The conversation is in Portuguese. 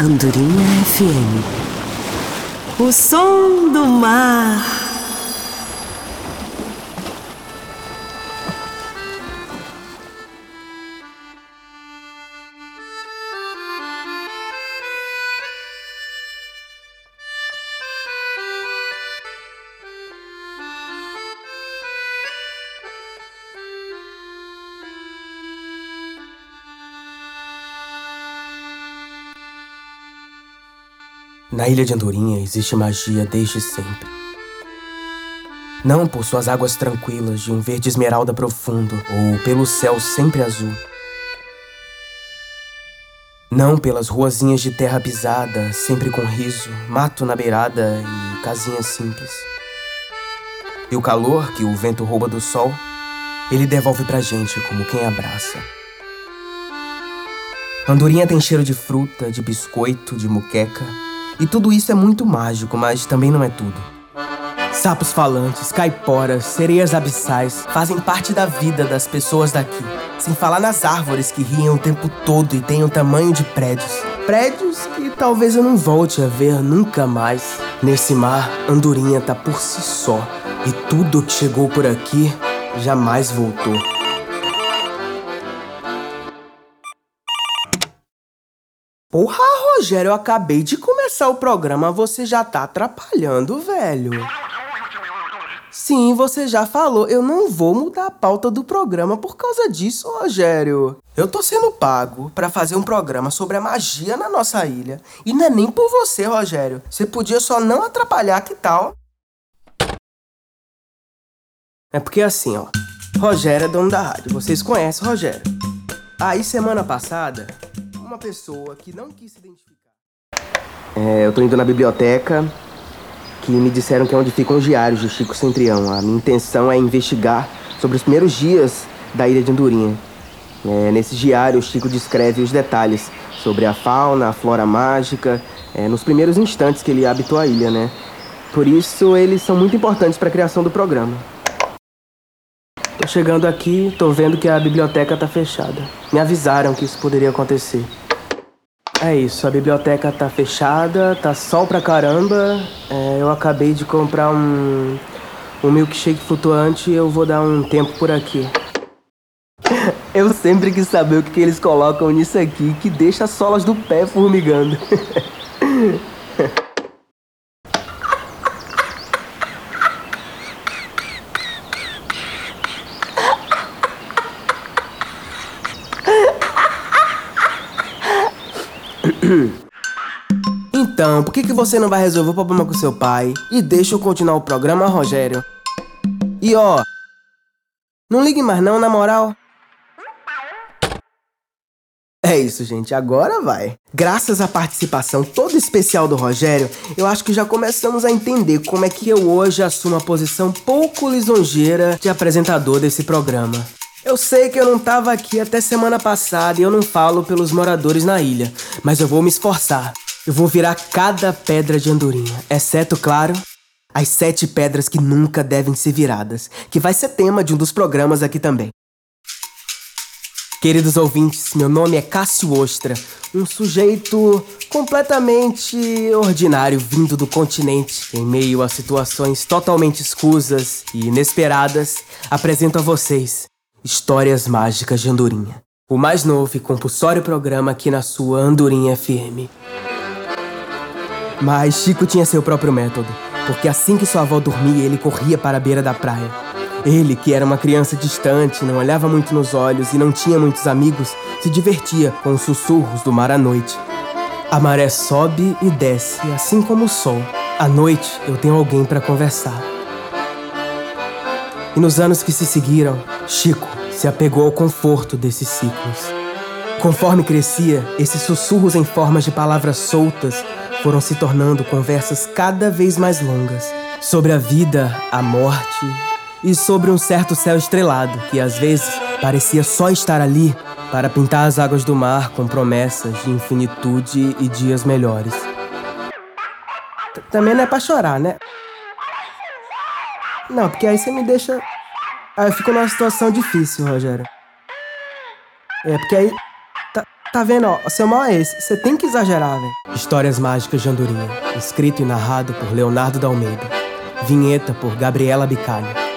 Andorinha FM. O som do mar. Na ilha de Andorinha existe magia desde sempre. Não por suas águas tranquilas de um verde esmeralda profundo ou pelo céu sempre azul. Não pelas ruazinhas de terra pisada, sempre com riso, mato na beirada e casinhas simples. E o calor que o vento rouba do sol, ele devolve pra gente como quem abraça. Andorinha tem cheiro de fruta, de biscoito, de muqueca e tudo isso é muito mágico, mas também não é tudo. Sapos falantes, caiporas, sereias abissais fazem parte da vida das pessoas daqui. Sem falar nas árvores que riem o tempo todo e têm o tamanho de prédios. Prédios que talvez eu não volte a ver nunca mais. Nesse mar, Andorinha tá por si só. E tudo que chegou por aqui jamais voltou. Porra, Rogério, eu acabei de começar o programa, você já tá atrapalhando, velho. Sim, você já falou, eu não vou mudar a pauta do programa por causa disso, Rogério. Eu tô sendo pago para fazer um programa sobre a magia na nossa ilha. E não é nem por você, Rogério. Você podia só não atrapalhar, que tal? É porque assim, ó. Rogério é dono da rádio, vocês conhecem o Rogério. Aí semana passada, uma pessoa que não quis se identificar. É, eu tô indo na biblioteca, que me disseram que é onde ficam os diários de Chico Centrião. A minha intenção é investigar sobre os primeiros dias da ilha de Andorinha. É, nesses diários, Chico descreve os detalhes sobre a fauna, a flora mágica, é, nos primeiros instantes que ele habitou a ilha, né? Por isso, eles são muito importantes para a criação do programa. Tô chegando aqui, tô vendo que a biblioteca tá fechada. Me avisaram que isso poderia acontecer. É isso, a biblioteca tá fechada, tá sol pra caramba. É, eu acabei de comprar um, um milkshake flutuante e eu vou dar um tempo por aqui. Eu sempre quis saber o que, que eles colocam nisso aqui que deixa as solas do pé formigando. Então, por que, que você não vai resolver o problema com seu pai e deixa eu continuar o programa, Rogério? E ó, não ligue mais não, na moral. É isso, gente. Agora vai. Graças à participação toda especial do Rogério, eu acho que já começamos a entender como é que eu hoje assumo a posição pouco lisonjeira de apresentador desse programa. Eu sei que eu não tava aqui até semana passada e eu não falo pelos moradores na ilha, mas eu vou me esforçar. Eu vou virar cada pedra de andorinha, exceto, claro, as sete pedras que nunca devem ser viradas, que vai ser tema de um dos programas aqui também. Queridos ouvintes, meu nome é Cássio Ostra, um sujeito completamente ordinário vindo do continente. Em meio a situações totalmente escusas e inesperadas, apresento a vocês Histórias Mágicas de Andorinha. O mais novo e compulsório programa aqui na sua Andorinha FM. Mas Chico tinha seu próprio método, porque assim que sua avó dormia, ele corria para a beira da praia. Ele, que era uma criança distante, não olhava muito nos olhos e não tinha muitos amigos, se divertia com os sussurros do mar à noite. A maré sobe e desce, assim como o sol. À noite eu tenho alguém para conversar. E nos anos que se seguiram, Chico se apegou ao conforto desses ciclos. Conforme crescia, esses sussurros em formas de palavras soltas foram se tornando conversas cada vez mais longas sobre a vida, a morte e sobre um certo céu estrelado que às vezes parecia só estar ali para pintar as águas do mar com promessas de infinitude e dias melhores. Também não é pra chorar, né? Não, porque aí você me deixa Aí eu fico numa situação difícil, Rogério. É, porque aí. Tá, Tá vendo, ó? O seu mal é esse. Você tem que exagerar, velho. Histórias Mágicas de Andorinha. Escrito e narrado por Leonardo da Almeida. Vinheta por Gabriela Bicalho.